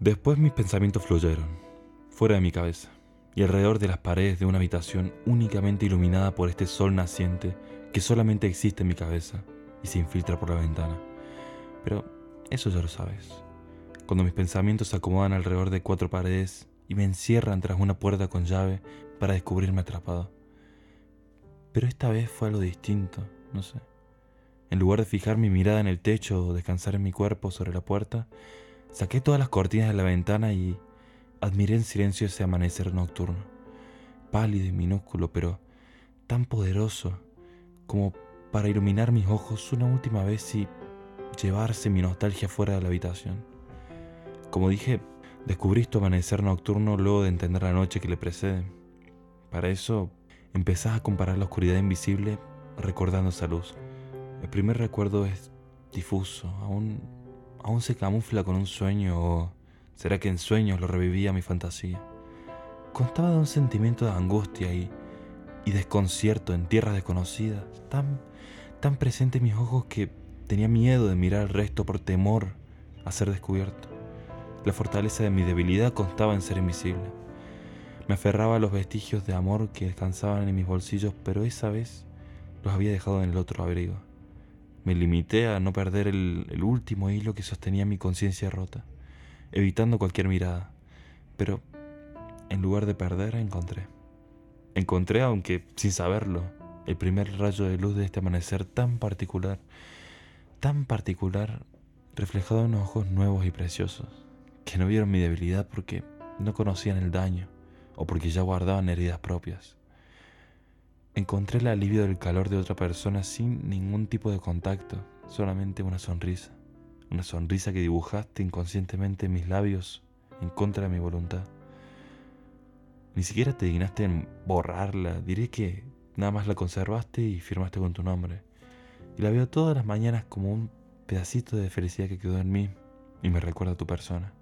Después mis pensamientos fluyeron, fuera de mi cabeza, y alrededor de las paredes de una habitación únicamente iluminada por este sol naciente que solamente existe en mi cabeza y se infiltra por la ventana. Pero eso ya lo sabes. Cuando mis pensamientos se acomodan alrededor de cuatro paredes y me encierran tras una puerta con llave para descubrirme atrapado. Pero esta vez fue algo distinto, no sé. En lugar de fijar mi mirada en el techo o descansar en mi cuerpo sobre la puerta, saqué todas las cortinas de la ventana y admiré en silencio ese amanecer nocturno, pálido y minúsculo, pero tan poderoso como para iluminar mis ojos una última vez y llevarse mi nostalgia fuera de la habitación. Como dije, descubrí este amanecer nocturno luego de entender la noche que le precede. Para eso, empezás a comparar la oscuridad invisible recordando esa luz. El primer recuerdo es difuso, aún, aún se camufla con un sueño o será que en sueños lo revivía mi fantasía. Constaba de un sentimiento de angustia y, y desconcierto en tierras desconocidas, tan, tan presente en mis ojos que tenía miedo de mirar al resto por temor a ser descubierto. La fortaleza de mi debilidad constaba en ser invisible. Me aferraba a los vestigios de amor que descansaban en mis bolsillos, pero esa vez los había dejado en el otro abrigo. Me limité a no perder el, último hilo que sostenía mi conciencia rota, evitando cualquier mirada. Pero en lugar de perder, encontré. Encontré, aunque sin saberlo, el primer rayo de luz de este amanecer tan particular, tan particular, reflejado en ojos nuevos y preciosos, que no vieron mi debilidad porque no conocían el daño o porque ya guardaban heridas propias. Encontré el alivio del calor de otra persona sin ningún tipo de contacto, solamente una sonrisa. Una sonrisa que dibujaste inconscientemente en mis labios en contra de mi voluntad. Ni siquiera te dignaste en borrarla, diré que nada más la conservaste y firmaste con tu nombre. Y la veo todas las mañanas como un pedacito de felicidad que quedó en mí y me recuerda a tu persona.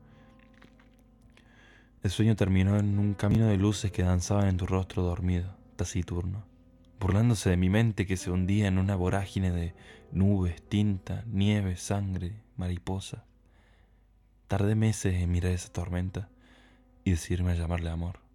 El sueño terminó en un camino de luces que danzaban en tu rostro dormido, taciturno burlándose de mi mente que se hundía en una vorágine de nubes, tinta, nieve, sangre, mariposa. Tardé meses en mirar esa tormenta y decidirme a llamarle amor.